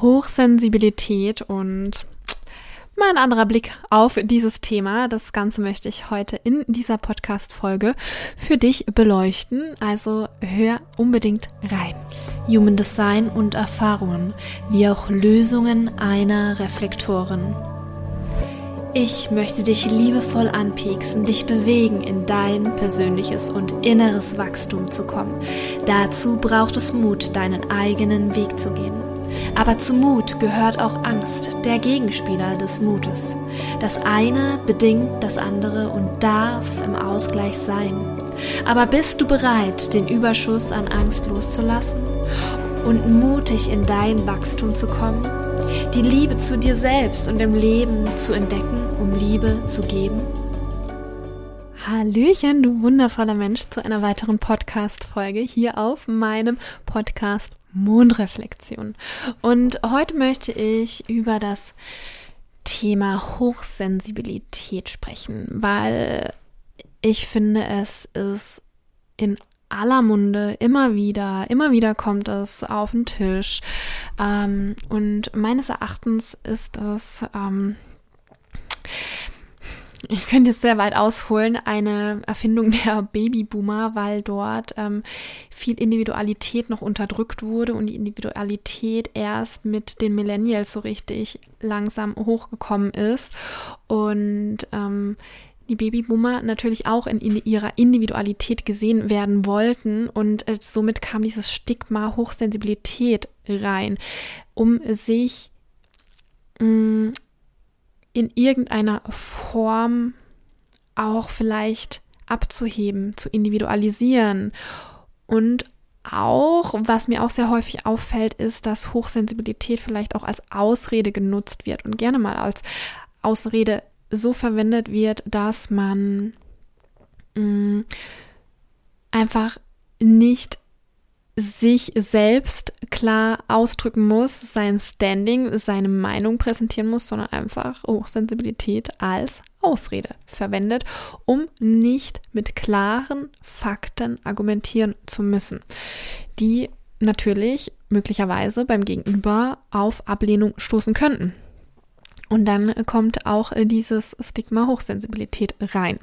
Hochsensibilität und mal ein anderer Blick auf dieses Thema. Das Ganze möchte ich heute in dieser Podcast-Folge für dich beleuchten. Also hör unbedingt rein. Human Design und Erfahrungen, wie auch Lösungen einer Reflektoren. Ich möchte dich liebevoll anpieksen, dich bewegen, in dein persönliches und inneres Wachstum zu kommen. Dazu braucht es Mut, deinen eigenen Weg zu gehen. Aber zu Mut gehört auch Angst, der Gegenspieler des Mutes. Das eine bedingt das andere und darf im Ausgleich sein. Aber bist du bereit, den Überschuss an Angst loszulassen und mutig in dein Wachstum zu kommen? Die Liebe zu dir selbst und im Leben zu entdecken, um Liebe zu geben? Hallöchen, du wundervoller Mensch, zu einer weiteren Podcast-Folge hier auf meinem Podcast Mondreflexion. Und heute möchte ich über das Thema Hochsensibilität sprechen, weil ich finde, es ist in aller Munde immer wieder, immer wieder kommt es auf den Tisch. Ähm, und meines Erachtens ist es ähm, ich könnte jetzt sehr weit ausholen, eine Erfindung der Babyboomer, weil dort ähm, viel Individualität noch unterdrückt wurde und die Individualität erst mit den Millennials so richtig langsam hochgekommen ist. Und ähm, die Babyboomer natürlich auch in, in, ihrer Individualität gesehen werden wollten und äh, somit kam dieses Stigma Hochsensibilität rein, um sich mh, mm, in irgendeiner Form auch vielleicht abzuheben, zu individualisieren. Und auch, was mir auch sehr häufig auffällt, ist, dass Hochsensibilität vielleicht auch als Ausrede genutzt wird und gerne mal als Ausrede so verwendet wird, dass man mh, mm, einfach nicht sich selbst klar ausdrücken muss, sein Standing, seine Meinung präsentieren muss, sondern einfach Hochsensibilität als Ausrede verwendet, um nicht mit klaren Fakten argumentieren zu müssen, die natürlich möglicherweise beim Gegenüber auf Ablehnung stoßen könnten. Und dann kommt auch dieses Stigma Hochsensibilität rein.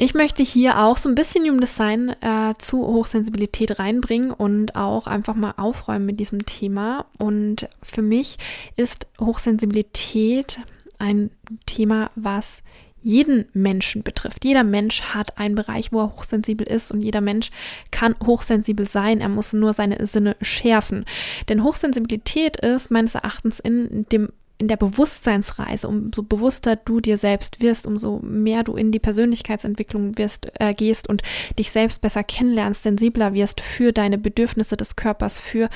Ich möchte hier auch so ein bisschen Human Design äh, zu Hochsensibilität reinbringen und auch einfach mal aufräumen mit diesem Thema. Und für mich ist Hochsensibilität ein Thema, was jeden Menschen betrifft. Jeder Mensch hat einen Bereich, wo er hochsensibel ist und jeder Mensch kann hochsensibel sein. Er muss nur seine Sinne schärfen. Denn Hochsensibilität ist meines Erachtens in dem in der Bewusstseinsreise, umso bewusster du dir selbst wirst, umso mehr du in die Persönlichkeitsentwicklung wirst, äh, gehst und dich selbst besser kennenlernst, sensibler wirst für deine Bedürfnisse des Körpers, für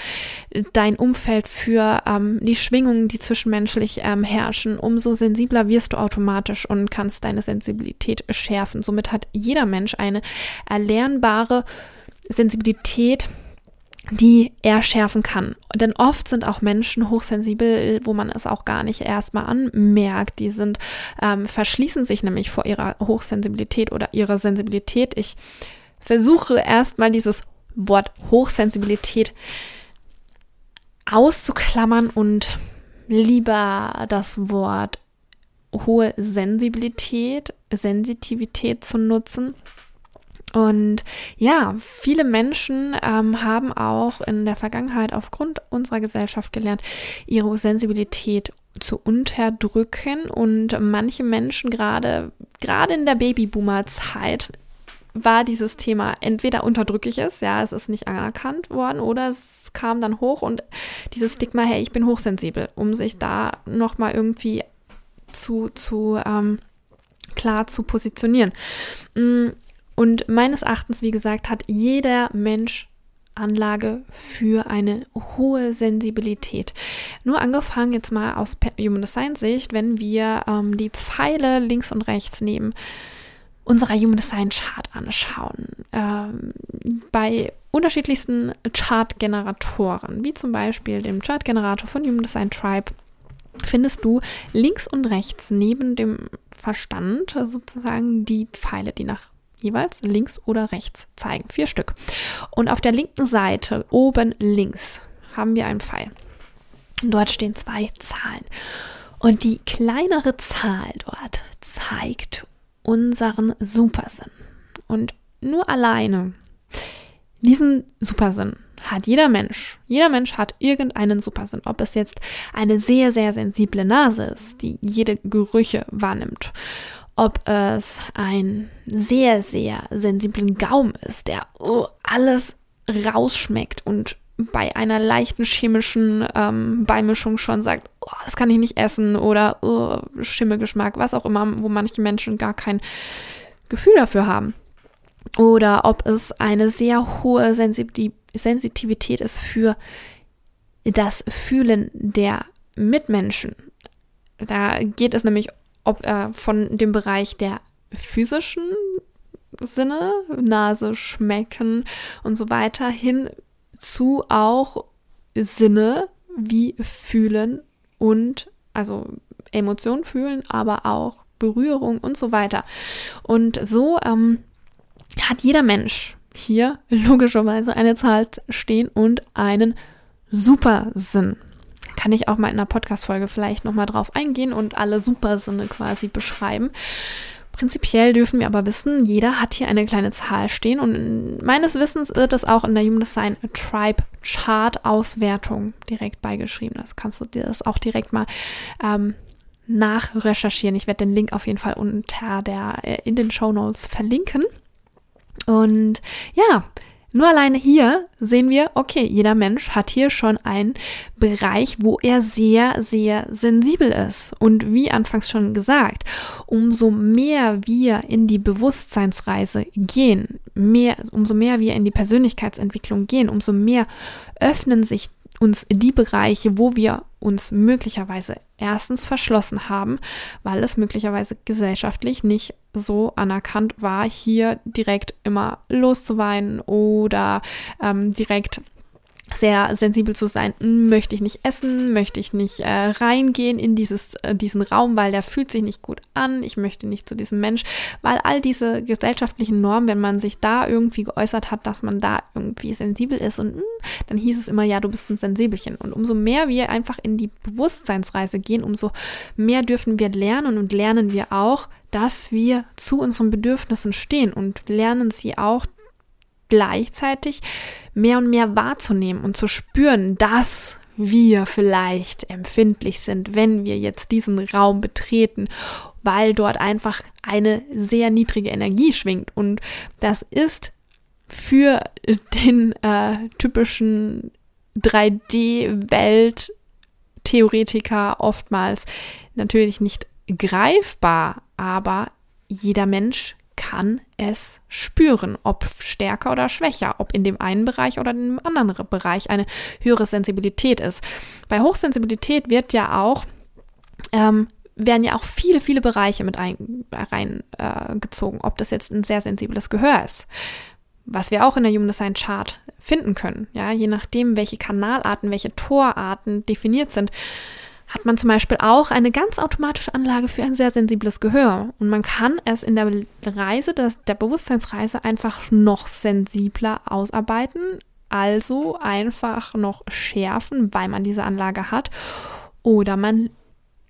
dein Umfeld, für ähm, die Schwingungen, die zwischenmenschlich ähm, herrschen, umso sensibler wirst du automatisch und kannst deine Sensibilität schärfen. Somit hat jeder Mensch eine erlernbare Sensibilität, die er schärfen kann. Denn oft sind auch Menschen hochsensibel, wo man es auch gar nicht erstmal anmerkt. Die sind, ähm, verschließen sich nämlich vor ihrer Hochsensibilität oder ihrer Sensibilität. Ich versuche erstmal dieses Wort Hochsensibilität auszuklammern und lieber das Wort hohe Sensibilität, Sensitivität zu nutzen und ja, viele Menschen ähm, haben auch in der Vergangenheit aufgrund unserer Gesellschaft gelernt, ihre Sensibilität zu unterdrücken. Und manche Menschen gerade, gerade in der Babyboomer-Zeit, war dieses Thema entweder unterdrückliches, ja, es ist nicht anerkannt worden, oder es kam dann hoch und dieses Stigma, hey, ich bin hochsensibel, um sich da nochmal irgendwie zu, zu ähm, klar zu positionieren. Und meines Erachtens, wie gesagt, hat jeder Mensch Anlage für eine hohe Sensibilität. Nur angefangen jetzt mal aus Human Design Sicht, wenn wir ähm, die Pfeile links und rechts neben unserer Human Design Chart anschauen. Ähm, bei unterschiedlichsten Chart-Generatoren, wie zum Beispiel dem Chart-Generator von Human Design Tribe, findest du links und rechts neben dem Verstand sozusagen die Pfeile, die nach jeweils links oder rechts zeigen. Vier Stück. Und auf der linken Seite, oben links, haben wir einen Pfeil. Dort stehen zwei Zahlen. Und die kleinere Zahl dort zeigt unseren Supersinn. Und nur alleine diesen Supersinn hat jeder Mensch. Jeder Mensch hat irgendeinen Supersinn. Ob es jetzt eine sehr, sehr sensible Nase ist, die jede Gerüche wahrnimmt. Ob es ein sehr, sehr sensiblen Gaumen ist, der oh, alles rausschmeckt und bei einer leichten chemischen ähm, Beimischung schon sagt, oh, das kann ich nicht essen oder oh, Schimmelgeschmack, was auch immer, wo manche Menschen gar kein Gefühl dafür haben. Oder ob es eine sehr hohe Sensitivität ist für das Fühlen der Mitmenschen. Da geht es nämlich ob, äh, von dem Bereich der physischen Sinne, Nase, Schmecken und so weiter hin zu auch Sinne wie fühlen und also Emotionen fühlen, aber auch Berührung und so weiter. Und so ähm, hat jeder Mensch hier logischerweise eine Zahl stehen und einen Supersinn. Kann ich auch mal in einer Podcast-Folge vielleicht nochmal drauf eingehen und alle Supersinne quasi beschreiben. Prinzipiell dürfen wir aber wissen, jeder hat hier eine kleine Zahl stehen und meines Wissens wird es auch in der Human Design Tribe Chart Auswertung direkt beigeschrieben. Das kannst du dir das auch direkt mal ähm, nachrecherchieren. Ich werde den Link auf jeden Fall unter der äh, in den Show Notes verlinken. Und ja, nur alleine hier sehen wir, okay, jeder Mensch hat hier schon einen Bereich, wo er sehr, sehr sensibel ist. Und wie anfangs schon gesagt, umso mehr wir in die Bewusstseinsreise gehen, mehr, umso mehr wir in die Persönlichkeitsentwicklung gehen, umso mehr öffnen sich uns die Bereiche, wo wir uns möglicherweise erstens verschlossen haben, weil es möglicherweise gesellschaftlich nicht so anerkannt war, hier direkt immer loszuweinen oder ähm, direkt sehr sensibel zu sein, hm, möchte ich nicht essen, möchte ich nicht äh, reingehen in dieses, äh, diesen Raum, weil der fühlt sich nicht gut an, ich möchte nicht zu diesem Mensch, weil all diese gesellschaftlichen Normen, wenn man sich da irgendwie geäußert hat, dass man da irgendwie sensibel ist und mh, hm, dann hieß es immer, ja, du bist ein Sensibelchen. Und umso mehr wir einfach in die Bewusstseinsreise gehen, umso mehr dürfen wir lernen und lernen wir auch, dass wir zu unseren Bedürfnissen stehen und lernen sie auch gleichzeitig mehr und mehr wahrzunehmen und zu spüren, dass wir vielleicht empfindlich sind, wenn wir jetzt diesen Raum betreten, weil dort einfach eine sehr niedrige Energie schwingt. Und das ist für den äh, typischen 3D-Welt-Theoretiker oftmals natürlich nicht greifbar, aber jeder Mensch kann es spüren, ob stärker oder schwächer, ob in dem einen Bereich oder in dem anderen Bereich eine höhere Sensibilität ist. Bei Hochsensibilität wird ja auch ähm, werden ja auch viele, viele Bereiche mit reingezogen, äh, ob das jetzt ein sehr sensibles Gehör ist, was wir auch in der Human Design Chart finden können. Ja, je nachdem, welche Kanalarten, welche Torarten definiert sind, hat man zum Beispiel auch eine ganz automatische Anlage für ein sehr sensibles Gehör. Und man kann es in der Reise, des, der Bewusstseinsreise einfach noch sensibler ausarbeiten, also einfach noch schärfen, weil man diese Anlage hat. Oder man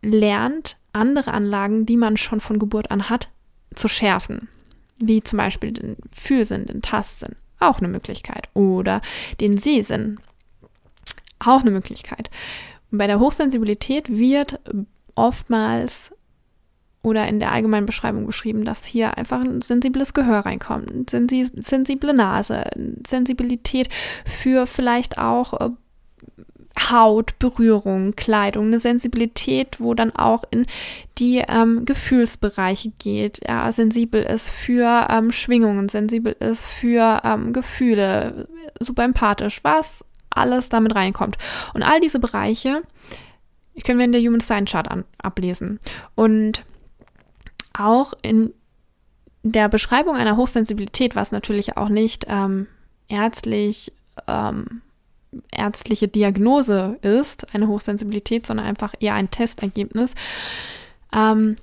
lernt andere Anlagen, die man schon von Geburt an hat, zu schärfen. Wie zum Beispiel den Fühlsinn, den Tastsinn. Auch eine Möglichkeit. Oder den Sehsinn. Auch eine Möglichkeit. Bei der Hochsensibilität wird oftmals oder in der allgemeinen Beschreibung beschrieben, dass hier einfach ein sensibles Gehör reinkommt, sensible Nase, Sensibilität für vielleicht auch äh, Haut, Berührung, Kleidung, eine Sensibilität, wo dann auch in die ähm, Gefühlsbereiche geht, ja, sensibel ist für ähm, Schwingungen, sensibel ist für ähm, Gefühle, super empathisch, was alles damit reinkommt. Und all diese Bereiche können wir in der Human Design Chart an, ablesen. Und auch in der Beschreibung einer Hochsensibilität, was natürlich auch nicht ähm, ärztlich, ähm, ärztliche Diagnose ist, eine Hochsensibilität, sondern einfach eher ein Testergebnis, ähm,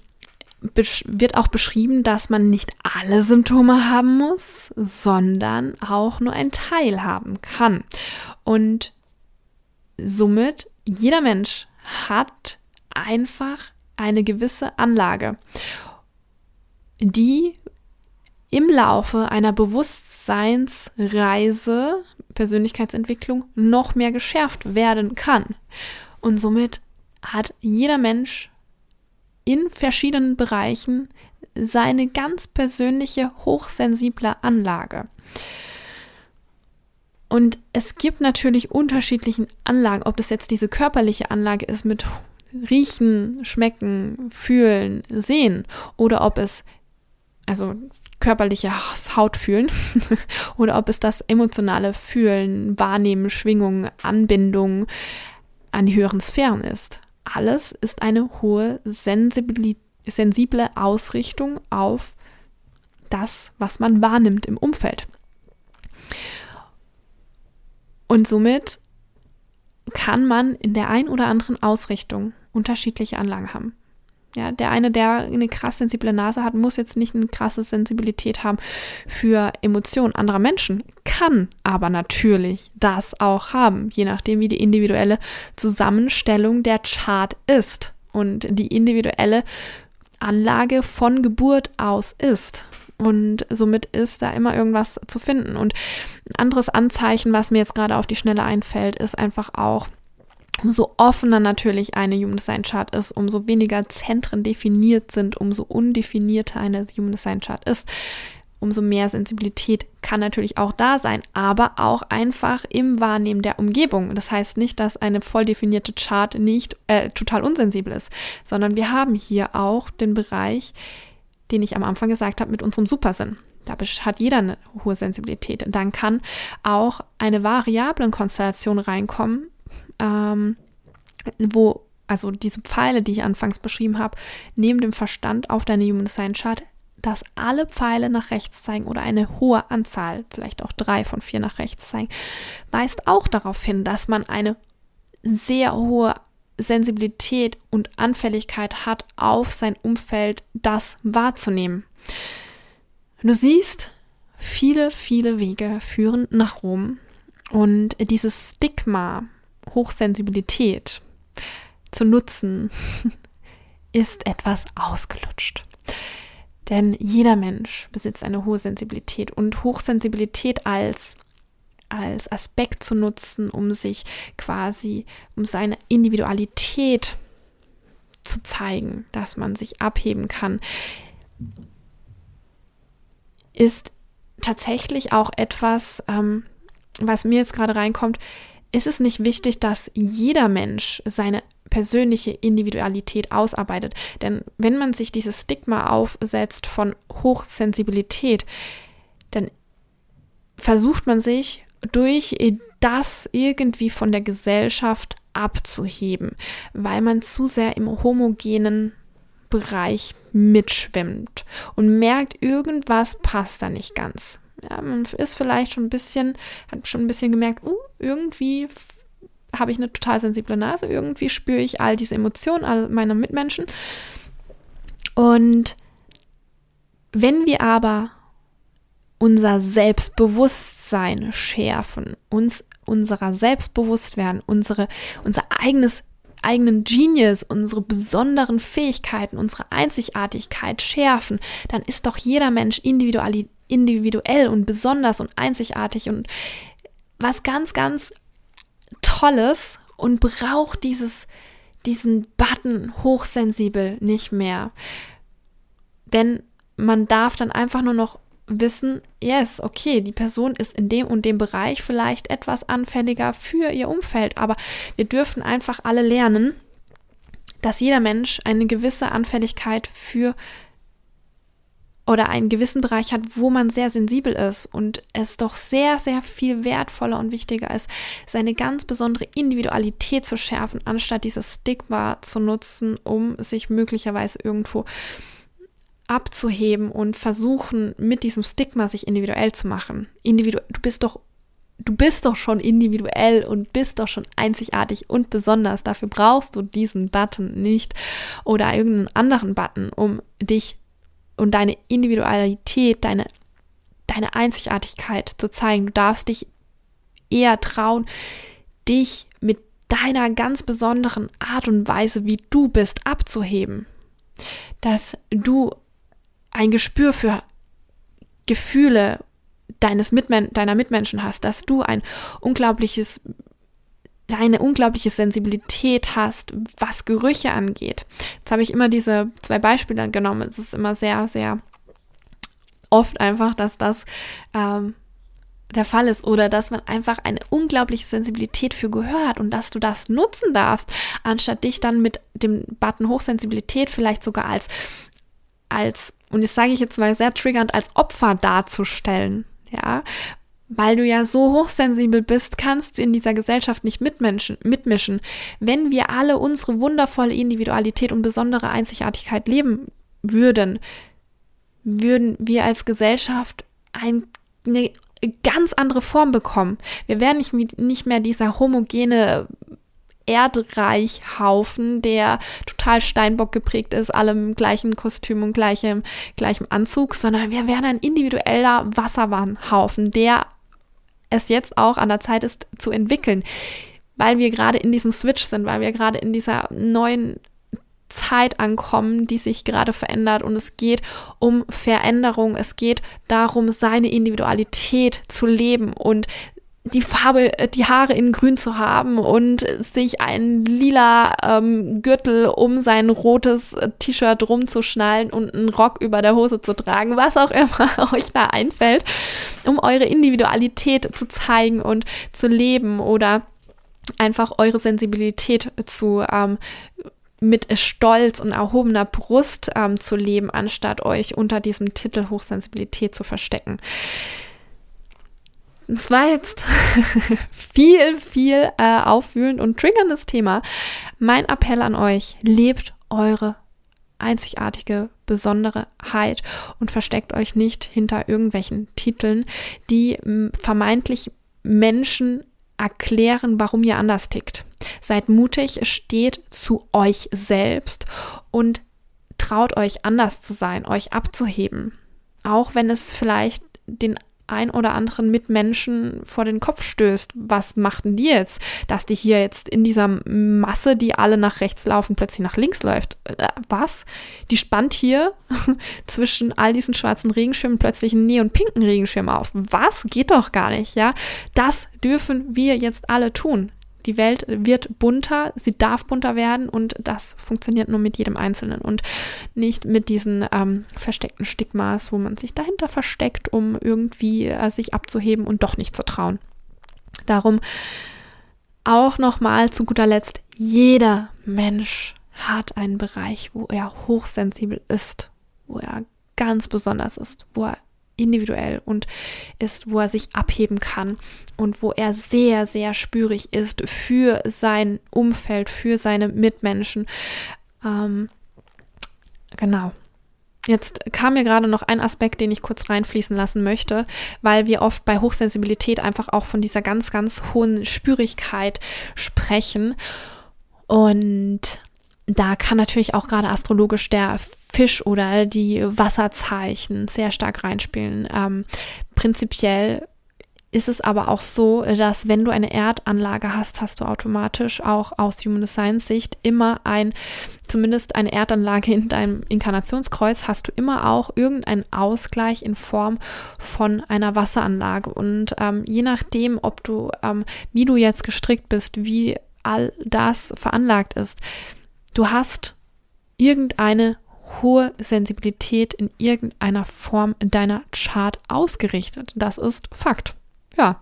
wird auch beschrieben, dass man nicht alle Symptome haben muss, sondern auch nur ein Teil haben kann. Und somit jeder Mensch hat einfach eine gewisse Anlage, die im Laufe einer Bewusstseinsreise, Persönlichkeitsentwicklung, noch mehr geschärft werden kann. Und somit hat jeder Mensch in verschiedenen Bereichen seine ganz persönliche, hochsensible Anlage. Und es gibt natürlich unterschiedliche Anlagen, ob das jetzt diese körperliche Anlage ist mit Riechen, Schmecken, Fühlen, Sehen oder ob es, also körperliche Haut fühlen oder ob es das emotionale Fühlen, Wahrnehmen, Schwingung, Anbindung an die höheren Sphären ist. Alles ist eine hohe sensible Ausrichtung auf das, was man wahrnimmt im Umfeld. Und somit kann man in der ein oder anderen Ausrichtung unterschiedliche Anlagen haben. Ja, der eine, der eine krass sensible Nase hat, muss jetzt nicht eine krasse Sensibilität haben für Emotionen anderer Menschen, kann aber natürlich das auch haben, je nachdem, wie die individuelle Zusammenstellung der Chart ist und die individuelle Anlage von Geburt aus ist. Und somit ist da immer irgendwas zu finden. Und ein anderes Anzeichen, was mir jetzt gerade auf die Schnelle einfällt, ist einfach auch, umso offener natürlich eine Human Design Chart ist, umso weniger Zentren definiert sind, umso undefinierter eine Human Design Chart ist, umso mehr Sensibilität kann natürlich auch da sein, aber auch einfach im Wahrnehmen der Umgebung. Das heißt nicht, dass eine voll definierte Chart nicht äh, total unsensibel ist, sondern wir haben hier auch den Bereich, den ich am Anfang gesagt habe, mit unserem Supersinn. Da hat jeder eine hohe Sensibilität. Dann kann auch eine Variablenkonstellation reinkommen, ähm, wo also diese Pfeile, die ich anfangs beschrieben habe, neben dem Verstand auf deine Human Design Chart, dass alle Pfeile nach rechts zeigen oder eine hohe Anzahl, vielleicht auch drei von vier nach rechts zeigen, weist auch darauf hin, dass man eine sehr hohe Sensibilität und Anfälligkeit hat, auf sein Umfeld das wahrzunehmen. Du siehst, viele, viele Wege führen nach Rom und dieses Stigma, Hochsensibilität zu nutzen, ist etwas ausgelutscht. Denn jeder Mensch besitzt eine hohe Sensibilität und Hochsensibilität als als Aspekt zu nutzen, um sich quasi, um seine Individualität zu zeigen, dass man sich abheben kann, ist tatsächlich auch etwas, ähm, was mir jetzt gerade reinkommt, ist es nicht wichtig, dass jeder Mensch seine persönliche Individualität ausarbeitet. Denn wenn man sich dieses Stigma aufsetzt von Hochsensibilität, dann versucht man sich durch das irgendwie von der Gesellschaft abzuheben, weil man zu sehr im homogenen Bereich mitschwimmt und merkt, irgendwas passt da nicht ganz. Ja, man ist vielleicht schon ein bisschen, hat schon ein bisschen gemerkt, uh, irgendwie habe ich eine total sensible Nase, irgendwie spüre ich all diese Emotionen all meiner Mitmenschen. Und wenn wir aber unser Selbstbewusstsein schärfen, uns unserer selbst bewusst werden, unsere, unser eigenes eigenen Genius, unsere besonderen Fähigkeiten, unsere Einzigartigkeit schärfen, dann ist doch jeder Mensch individuell und besonders und einzigartig und was ganz, ganz Tolles und braucht dieses, diesen Button hochsensibel nicht mehr. Denn man darf dann einfach nur noch wissen, yes, okay, die Person ist in dem und dem Bereich vielleicht etwas anfälliger für ihr Umfeld, aber wir dürfen einfach alle lernen, dass jeder Mensch eine gewisse Anfälligkeit für oder einen gewissen Bereich hat, wo man sehr sensibel ist und es doch sehr, sehr viel wertvoller und wichtiger ist, seine ganz besondere Individualität zu schärfen, anstatt dieses Stigma zu nutzen, um sich möglicherweise irgendwo abzuheben und versuchen, mit diesem Stigma sich individuell zu machen. Individu du bist doch du bist doch schon individuell und bist doch schon einzigartig und besonders. Dafür brauchst du diesen Button nicht oder irgendeinen anderen Button, um dich und deine Individualität, deine, deine Einzigartigkeit zu zeigen. Du darfst dich eher trauen, dich mit deiner ganz besonderen Art und Weise, wie du bist, abzuheben. Dass du ein Gespür für Gefühle deines Mitmen deiner Mitmenschen hast, dass du ein unglaubliches eine unglaubliche Sensibilität hast, was Gerüche angeht. Jetzt habe ich immer diese zwei Beispiele genommen. Es ist immer sehr, sehr oft einfach, dass das ähm, der Fall ist oder dass man einfach eine unglaubliche Sensibilität für Gehör hat und dass du das nutzen darfst, anstatt dich dann mit dem Button Hochsensibilität vielleicht sogar als, als, und das sage ich jetzt mal sehr triggernd, als Opfer darzustellen ja, weil du ja so hochsensibel bist, kannst du in dieser Gesellschaft nicht mitmenschen, mitmischen. Wenn wir alle unsere wundervolle Individualität und besondere Einzigartigkeit leben würden, würden wir als Gesellschaft ein, eine ganz andere Form bekommen. Wir wären nicht, nicht mehr dieser homogene Erdreichhaufen, der total Steinbock geprägt ist, alle im gleichen Kostüm und gleichem, gleichem Anzug, sondern wir wären ein individueller Wasserbahnhaufen, der es jetzt auch an der Zeit ist zu entwickeln, weil wir gerade in diesem Switch sind, weil wir gerade in dieser neuen Zeit ankommen, die sich gerade verändert. Und es geht um Veränderung, es geht darum, seine Individualität zu leben. Und die Farbe, äh, die Haare in grün zu haben und sich einen lila ähm, Gürtel um sein rotes äh, T-Shirt rumzuschnallen und einen Rock über der Hose zu tragen, was auch immer euch da einfällt, um eure Individualität zu zeigen und zu leben oder einfach eure Sensibilität zu ähm, mit Stolz und erhobener Brust ähm, zu leben, anstatt euch unter diesem Titel Hochsensibilität zu verstecken. Es war jetzt viel, viel äh, aufwühlend und triggerndes Thema. Mein Appell an euch, lebt eure einzigartige Besonderheit und versteckt euch nicht hinter irgendwelchen Titeln, die vermeintlich Menschen erklären, warum ihr anders tickt. Seid mutig, steht zu euch selbst und traut euch anders zu sein, euch abzuheben. Auch wenn es vielleicht den ein oder anderen Mitmenschen vor den Kopf stößt. Was machten die jetzt, dass die hier jetzt in dieser Masse, die alle nach rechts laufen, plötzlich nach links läuft? Äh, was? Die spannt hier zwischen all diesen schwarzen Regenschirmen plötzlich einen neon-pinken Regenschirm auf. Was? Geht doch gar nicht, ja? Das dürfen wir jetzt alle tun. Die Welt wird bunter, sie darf bunter werden und das funktioniert nur mit jedem Einzelnen und nicht mit diesen ähm, versteckten Stigmas, wo man sich dahinter versteckt, um irgendwie äh, sich abzuheben und doch nicht zu trauen. Darum auch nochmal zu guter Letzt, jeder Mensch hat einen Bereich, wo er hochsensibel ist, wo er ganz besonders ist, wo er individuell und ist, wo er sich abheben kann und wo er sehr, sehr spürig ist für sein Umfeld, für seine Mitmenschen. Ähm, genau. Jetzt kam mir gerade noch ein Aspekt, den ich kurz reinfließen lassen möchte, weil wir oft bei Hochsensibilität einfach auch von dieser ganz, ganz hohen Spürigkeit sprechen. Und da kann natürlich auch gerade astrologisch der Fisch oder die Wasserzeichen sehr stark reinspielen. Ähm, prinzipiell ist es aber auch so, dass wenn du eine Erdanlage hast, hast du automatisch auch aus Human Design Sicht immer ein, zumindest eine Erdanlage in deinem Inkarnationskreuz, hast du immer auch irgendeinen Ausgleich in Form von einer Wasseranlage. Und ähm, je nachdem, ob du, ähm, wie du jetzt gestrickt bist, wie all das veranlagt ist, du hast irgendeine hohe Sensibilität in irgendeiner Form in deiner Chart ausgerichtet. Das ist Fakt. Ja.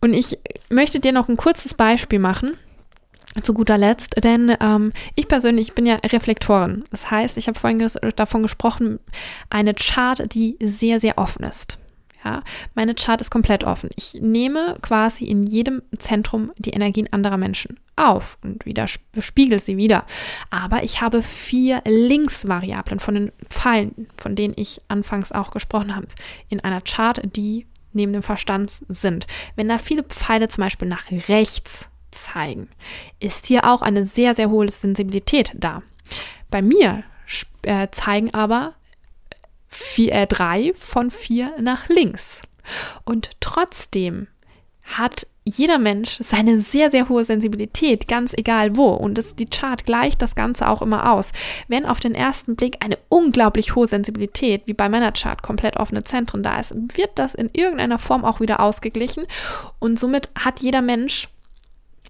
Und ich möchte dir noch ein kurzes Beispiel machen, zu guter Letzt, denn ähm, ich persönlich bin ja Reflektorin. Das heißt, ich habe vorhin ges davon gesprochen, eine Chart, die sehr, sehr offen ist. Ja, meine Chart ist komplett offen. Ich nehme quasi in jedem Zentrum die Energien anderer Menschen auf und wieder spiegel sie wieder. Aber ich habe vier Linksvariablen von den Pfeilen, von denen ich anfangs auch gesprochen habe, in einer Chart, die neben dem Verstand sind. Wenn da viele Pfeile zum Beispiel nach rechts zeigen, ist hier auch eine sehr, sehr hohe Sensibilität da. Bei mir äh, zeigen aber vier, äh, drei von vier nach links. Und trotzdem hat jeder Mensch seine sehr, sehr hohe Sensibilität, ganz egal wo. Und das, die Chart gleicht das Ganze auch immer aus. Wenn auf den ersten Blick eine unglaublich hohe Sensibilität, wie bei meiner Chart, komplett offene Zentren da ist, wird das in irgendeiner Form auch wieder ausgeglichen. Und somit hat jeder Mensch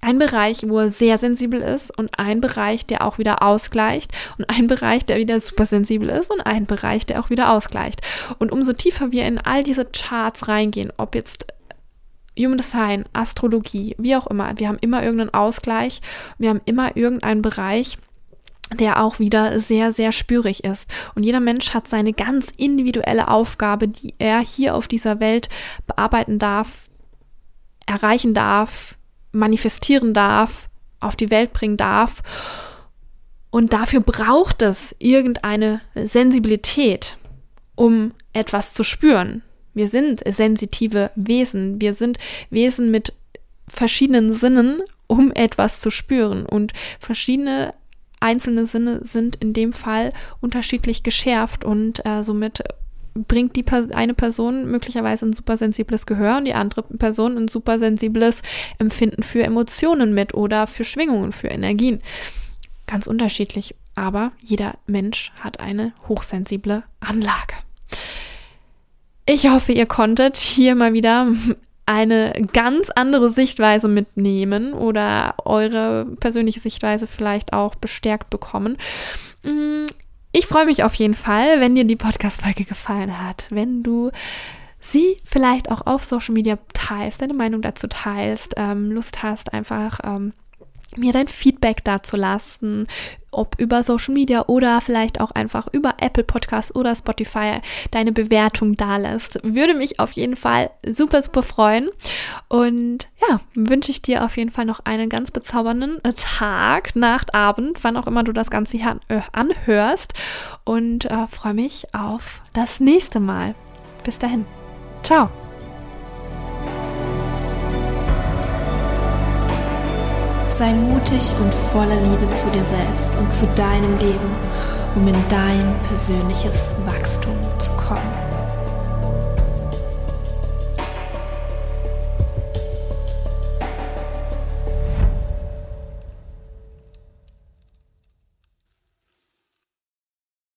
einen Bereich, wo er sehr sensibel ist und einen Bereich, der auch wieder ausgleicht und einen Bereich, der wieder super sensibel ist und einen Bereich, der auch wieder ausgleicht. Und umso tiefer wir in all diese Charts reingehen, ob jetzt Human Design, Astrologie, wie auch immer, wir haben immer irgendeinen Ausgleich, wir haben immer irgendeinen Bereich, der auch wieder sehr, sehr spürig ist. Und jeder Mensch hat seine ganz individuelle Aufgabe, die er hier auf dieser Welt bearbeiten darf, erreichen darf, manifestieren darf, auf die Welt bringen darf. Und dafür braucht es irgendeine Sensibilität, um etwas zu spüren. Wir sind sensitive Wesen. Wir sind Wesen mit verschiedenen Sinnen, um etwas zu spüren. Und verschiedene einzelne Sinne sind in dem Fall unterschiedlich geschärft und äh, somit bringt die eine Person möglicherweise ein supersensibles Gehör und die andere Person ein supersensibles Empfinden für Emotionen mit oder für Schwingungen, für Energien. Ganz unterschiedlich, aber jeder Mensch hat eine hochsensible Anlage. Ich hoffe, ihr konntet hier mal wieder eine ganz andere Sichtweise mitnehmen oder eure persönliche Sichtweise vielleicht auch bestärkt bekommen. Mm, ich freue mich auf jeden Fall, wenn dir die Podcast-Folge gefallen hat, wenn du sie vielleicht auch auf Social Media teilst, deine Meinung dazu teilst, ähm, Lust hast, einfach ähm, mir dein Feedback dazu lassen, ob über Social Media oder vielleicht auch einfach über Apple Podcasts oder Spotify deine Bewertung da lässt. Würde mich auf jeden Fall super, super freuen. Und ja, wünsche ich dir auf jeden Fall noch einen ganz bezaubernden Tag, Nacht, Abend, wann auch immer du das Ganze hier äh, anhörst. Und äh, freue mich auf das nächste Mal. Bis dahin. Ciao. Sei mutig und voller Liebe zu dir selbst und zu deinem Leben, um in dein persönliches Wachstum zu kommen.